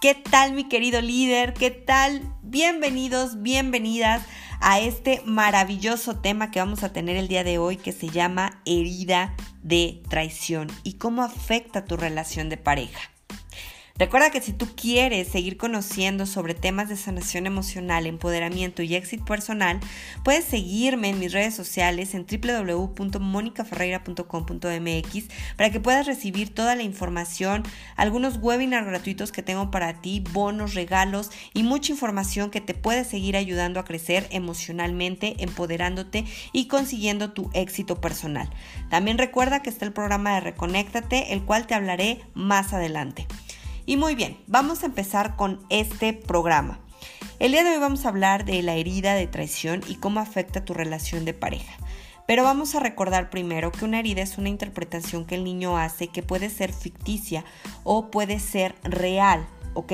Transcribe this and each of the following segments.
¿Qué tal mi querido líder? ¿Qué tal? Bienvenidos, bienvenidas a este maravilloso tema que vamos a tener el día de hoy que se llama herida de traición y cómo afecta tu relación de pareja. Recuerda que si tú quieres seguir conociendo sobre temas de sanación emocional, empoderamiento y éxito personal, puedes seguirme en mis redes sociales en www.monicaferreira.com.mx para que puedas recibir toda la información, algunos webinars gratuitos que tengo para ti, bonos, regalos y mucha información que te puede seguir ayudando a crecer emocionalmente, empoderándote y consiguiendo tu éxito personal. También recuerda que está el programa de Reconéctate, el cual te hablaré más adelante. Y muy bien, vamos a empezar con este programa. El día de hoy vamos a hablar de la herida de traición y cómo afecta tu relación de pareja. Pero vamos a recordar primero que una herida es una interpretación que el niño hace que puede ser ficticia o puede ser real, ¿ok?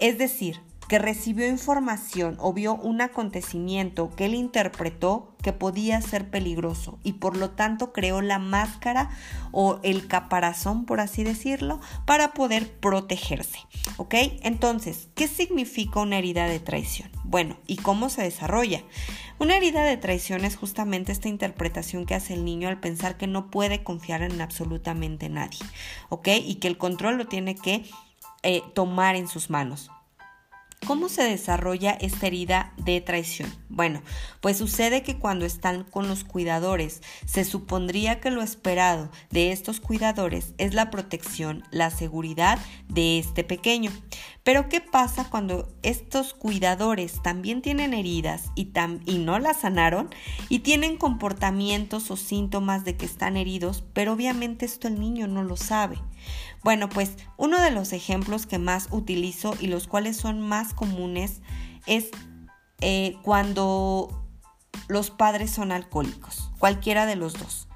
Es decir, que recibió información o vio un acontecimiento que él interpretó que podía ser peligroso y por lo tanto creó la máscara o el caparazón, por así decirlo, para poder protegerse. ¿Ok? Entonces, ¿qué significa una herida de traición? Bueno, ¿y cómo se desarrolla? Una herida de traición es justamente esta interpretación que hace el niño al pensar que no puede confiar en absolutamente nadie. ¿Ok? Y que el control lo tiene que eh, tomar en sus manos. ¿Cómo se desarrolla esta herida de traición? Bueno, pues sucede que cuando están con los cuidadores, se supondría que lo esperado de estos cuidadores es la protección, la seguridad de este pequeño. Pero ¿qué pasa cuando estos cuidadores también tienen heridas y, no las sanaron y tienen comportamientos o síntomas de que están heridos, pero obviamente esto el niño no lo sabe? Bueno, pues uno de los ejemplos que más utilizo y los cuales son más comunes es eh, cuando los padres son alcohólicos, cualquiera de los dos.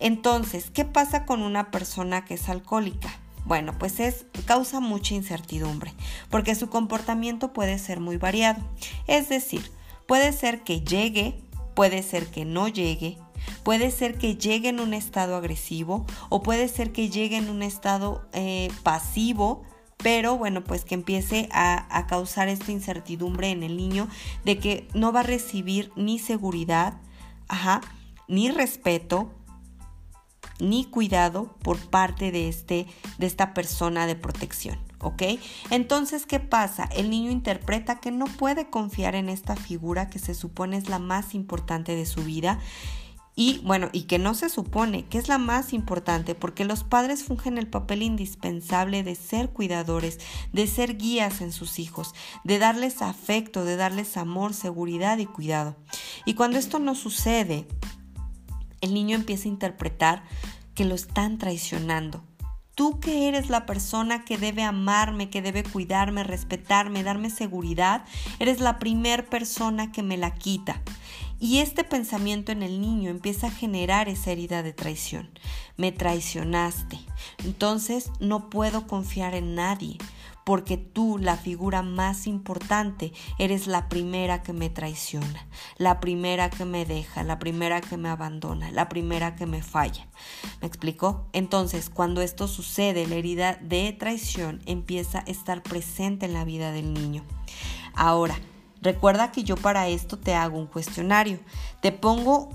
Entonces, ¿qué pasa con una persona que es alcohólica? Bueno, pues es causa mucha incertidumbre, porque su comportamiento puede ser muy variado. Es decir, puede ser que llegue, puede ser que no llegue, Puede ser que llegue en un estado agresivo o puede ser que llegue en un estado eh, pasivo, pero bueno, pues que empiece a, a, causar esta incertidumbre en el niño de que no va a recibir ni seguridad, ajá, ni respeto, ni cuidado por parte de, este, de esta persona de protección. ¿ok? Entonces, ¿qué pasa? El niño interpreta que no puede confiar en esta figura que se supone es la más importante de su vida y bueno, y que no se supone que es la más importante porque los padres fungen el papel indispensable de ser cuidadores, de ser guías en sus hijos, de darles afecto, de darles amor, seguridad y cuidado. Y cuando esto no sucede, el niño empieza a interpretar que lo están traicionando. Tú que eres la persona que debe amarme, que debe cuidarme, respetarme, darme seguridad, eres la primer persona que me la quita. Y este pensamiento en el niño empieza a generar esa herida de traición. Me traicionaste. Entonces no puedo confiar en nadie, porque tú, la figura más importante, eres la primera que me traiciona, la primera que me deja, la primera que me abandona, la primera que me falla. ¿Me explicó? Entonces, cuando esto sucede, la herida de traición empieza a estar presente en la vida del niño. Ahora, Recuerda que yo para esto te hago un cuestionario. Te pongo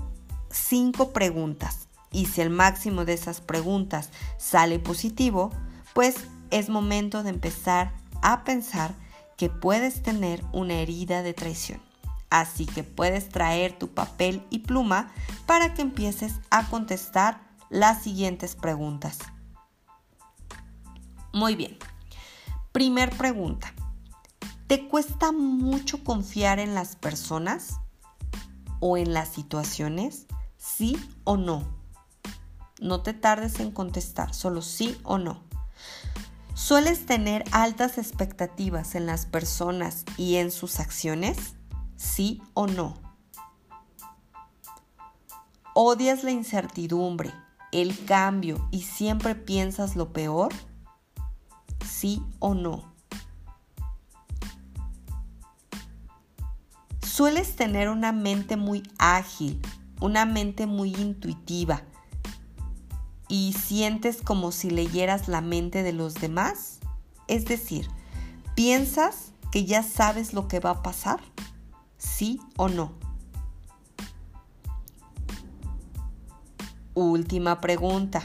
cinco preguntas y si el máximo de esas preguntas sale positivo, pues es momento de empezar a pensar que puedes tener una herida de traición. Así que puedes traer tu papel y pluma para que empieces a contestar las siguientes preguntas. Muy bien. Primer pregunta. ¿Te cuesta mucho confiar en las personas o en las situaciones? ¿Sí o no? No te tardes en contestar, solo sí o no. ¿Sueles tener altas expectativas en las personas y en sus acciones? ¿Sí o no? ¿Odias la incertidumbre, el cambio y siempre piensas lo peor? ¿Sí o no? Sueles tener una mente muy ágil, una mente muy intuitiva y sientes como si leyeras la mente de los demás. Es decir, ¿Piensas que ya sabes lo que va a pasar? ¿Sí o no? Última pregunta.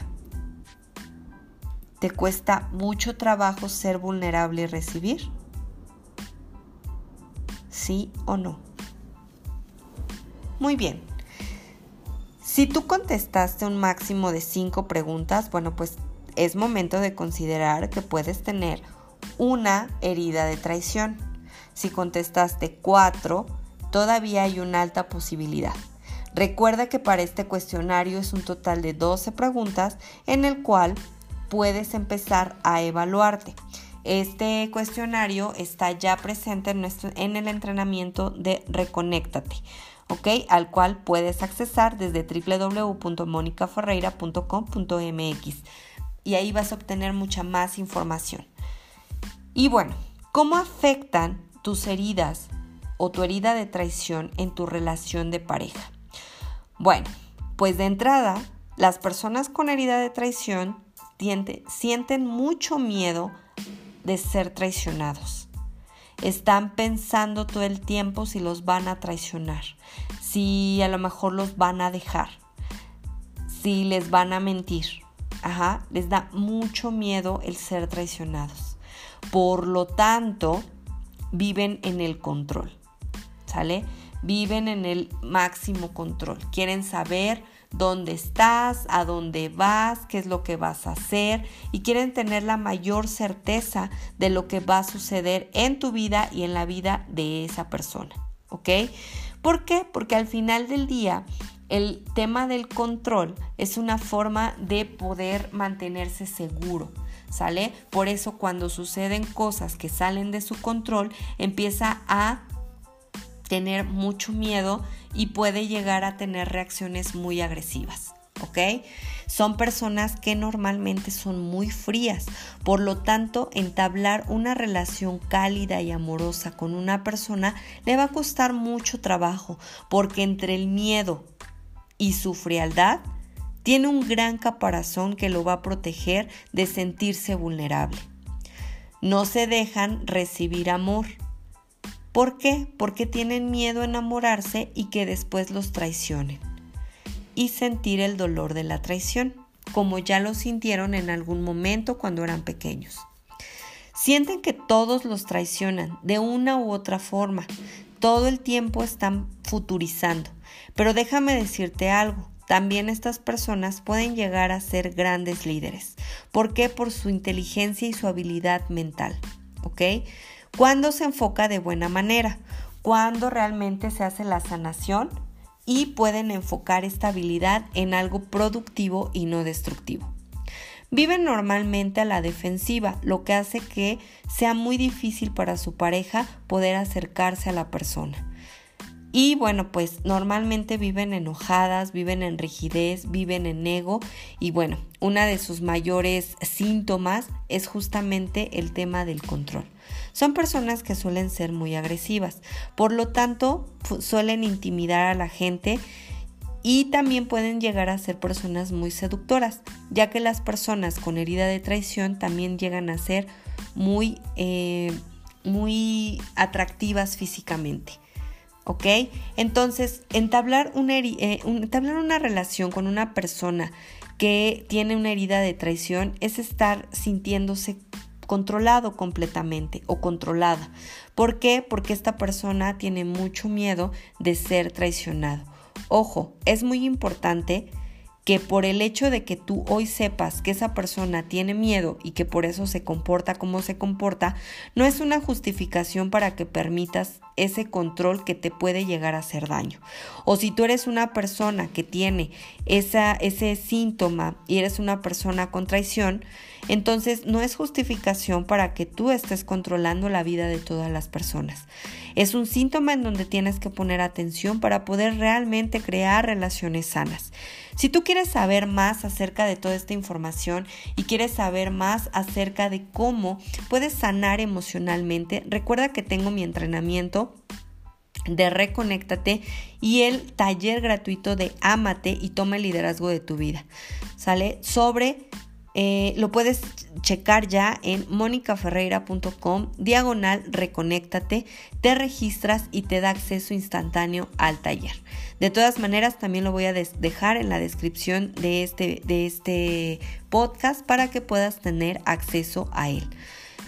¿Te cuesta mucho trabajo ser vulnerable y recibir? ¿Sí o no? Muy bien. Si tú contestaste un máximo de cinco preguntas, bueno, pues es momento de considerar que puedes tener una herida de traición. Si contestaste cuatro, todavía hay una alta posibilidad. Recuerda que para este cuestionario es un total de 12 preguntas en el cual puedes empezar a evaluarte. Este cuestionario está ya presente en, nuestro, en el entrenamiento de Reconéctate, ¿ok? Al cual puedes accesar desde www.monicaferreira.com.mx y ahí vas a obtener mucha más información. Y bueno, ¿cómo afectan tus heridas o tu herida de traición en tu relación de pareja? Bueno, pues de entrada, las personas con herida de traición sienten mucho miedo de ser traicionados. Están pensando todo el tiempo si los van a traicionar, si a lo mejor los van a dejar, si les van a mentir. Ajá, les da mucho miedo el ser traicionados. Por lo tanto, viven en el control. ¿Sale? Viven en el máximo control. Quieren saber dónde estás, a dónde vas, qué es lo que vas a hacer y quieren tener la mayor certeza de lo que va a suceder en tu vida y en la vida de esa persona. ¿Ok? ¿Por qué? Porque al final del día el tema del control es una forma de poder mantenerse seguro. ¿Sale? Por eso cuando suceden cosas que salen de su control, empieza a tener mucho miedo y puede llegar a tener reacciones muy agresivas. ¿Ok? Son personas que normalmente son muy frías, por lo tanto, entablar una relación cálida y amorosa con una persona le va a costar mucho trabajo, porque entre el miedo y su frialdad tiene un gran caparazón que lo va a proteger de sentirse vulnerable. No se dejan recibir amor ¿Por qué? Porque tienen miedo a enamorarse y que después los traicionen. Y sentir el dolor de la traición, como ya lo sintieron en algún momento cuando eran pequeños. Sienten que todos los traicionan de una u otra forma. Todo el tiempo están futurizando. Pero déjame decirte algo. También estas personas pueden llegar a ser grandes líderes. ¿Por qué? Por su inteligencia y su habilidad mental. ¿Ok? Cuando se enfoca de buena manera, cuando realmente se hace la sanación y pueden enfocar esta habilidad en algo productivo y no destructivo. Viven normalmente a la defensiva, lo que hace que sea muy difícil para su pareja poder acercarse a la persona. Y bueno, pues normalmente viven enojadas, viven en rigidez, viven en ego y bueno, una de sus mayores síntomas es justamente el tema del control. Son personas que suelen ser muy agresivas, por lo tanto suelen intimidar a la gente y también pueden llegar a ser personas muy seductoras, ya que las personas con herida de traición también llegan a ser muy, eh, muy atractivas físicamente. ¿Ok? Entonces, entablar una, eh, entablar una relación con una persona que tiene una herida de traición es estar sintiéndose controlado completamente o controlada. ¿Por qué? Porque esta persona tiene mucho miedo de ser traicionado. Ojo, es muy importante que por el hecho de que tú hoy sepas que esa persona tiene miedo y que por eso se comporta como se comporta, no es una justificación para que permitas ese control que te puede llegar a hacer daño. O si tú eres una persona que tiene esa, ese síntoma y eres una persona con traición, entonces no es justificación para que tú estés controlando la vida de todas las personas. Es un síntoma en donde tienes que poner atención para poder realmente crear relaciones sanas. Si tú quieres saber más acerca de toda esta información y quieres saber más acerca de cómo puedes sanar emocionalmente, recuerda que tengo mi entrenamiento de Reconéctate y el taller gratuito de Ámate y toma el liderazgo de tu vida. ¿Sale? Sobre eh, lo puedes checar ya en monicaferreira.com, diagonal reconéctate, te registras y te da acceso instantáneo al taller. De todas maneras, también lo voy a dejar en la descripción de este, de este podcast para que puedas tener acceso a él.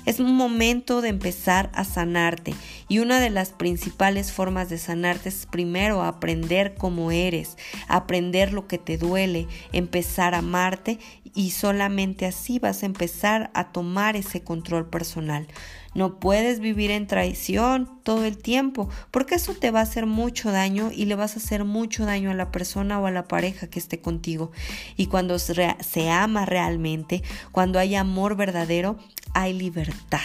Es un momento de empezar a sanarte y una de las principales formas de sanarte es primero aprender cómo eres, aprender lo que te duele, empezar a amarte y solamente así vas a empezar a tomar ese control personal. No puedes vivir en traición todo el tiempo, porque eso te va a hacer mucho daño y le vas a hacer mucho daño a la persona o a la pareja que esté contigo. Y cuando se ama realmente, cuando hay amor verdadero, hay libertad.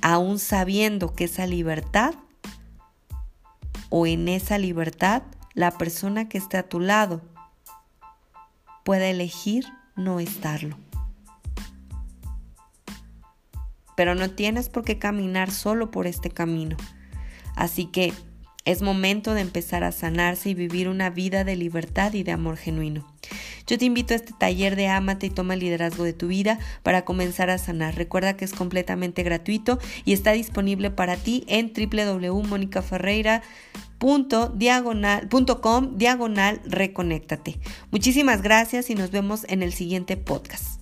Aún sabiendo que esa libertad o en esa libertad la persona que esté a tu lado puede elegir no estarlo. Pero no tienes por qué caminar solo por este camino. Así que es momento de empezar a sanarse y vivir una vida de libertad y de amor genuino. Yo te invito a este taller de Amate y toma el liderazgo de tu vida para comenzar a sanar. Recuerda que es completamente gratuito y está disponible para ti en www.monicaferreira.com diagonal reconéctate. Muchísimas gracias y nos vemos en el siguiente podcast.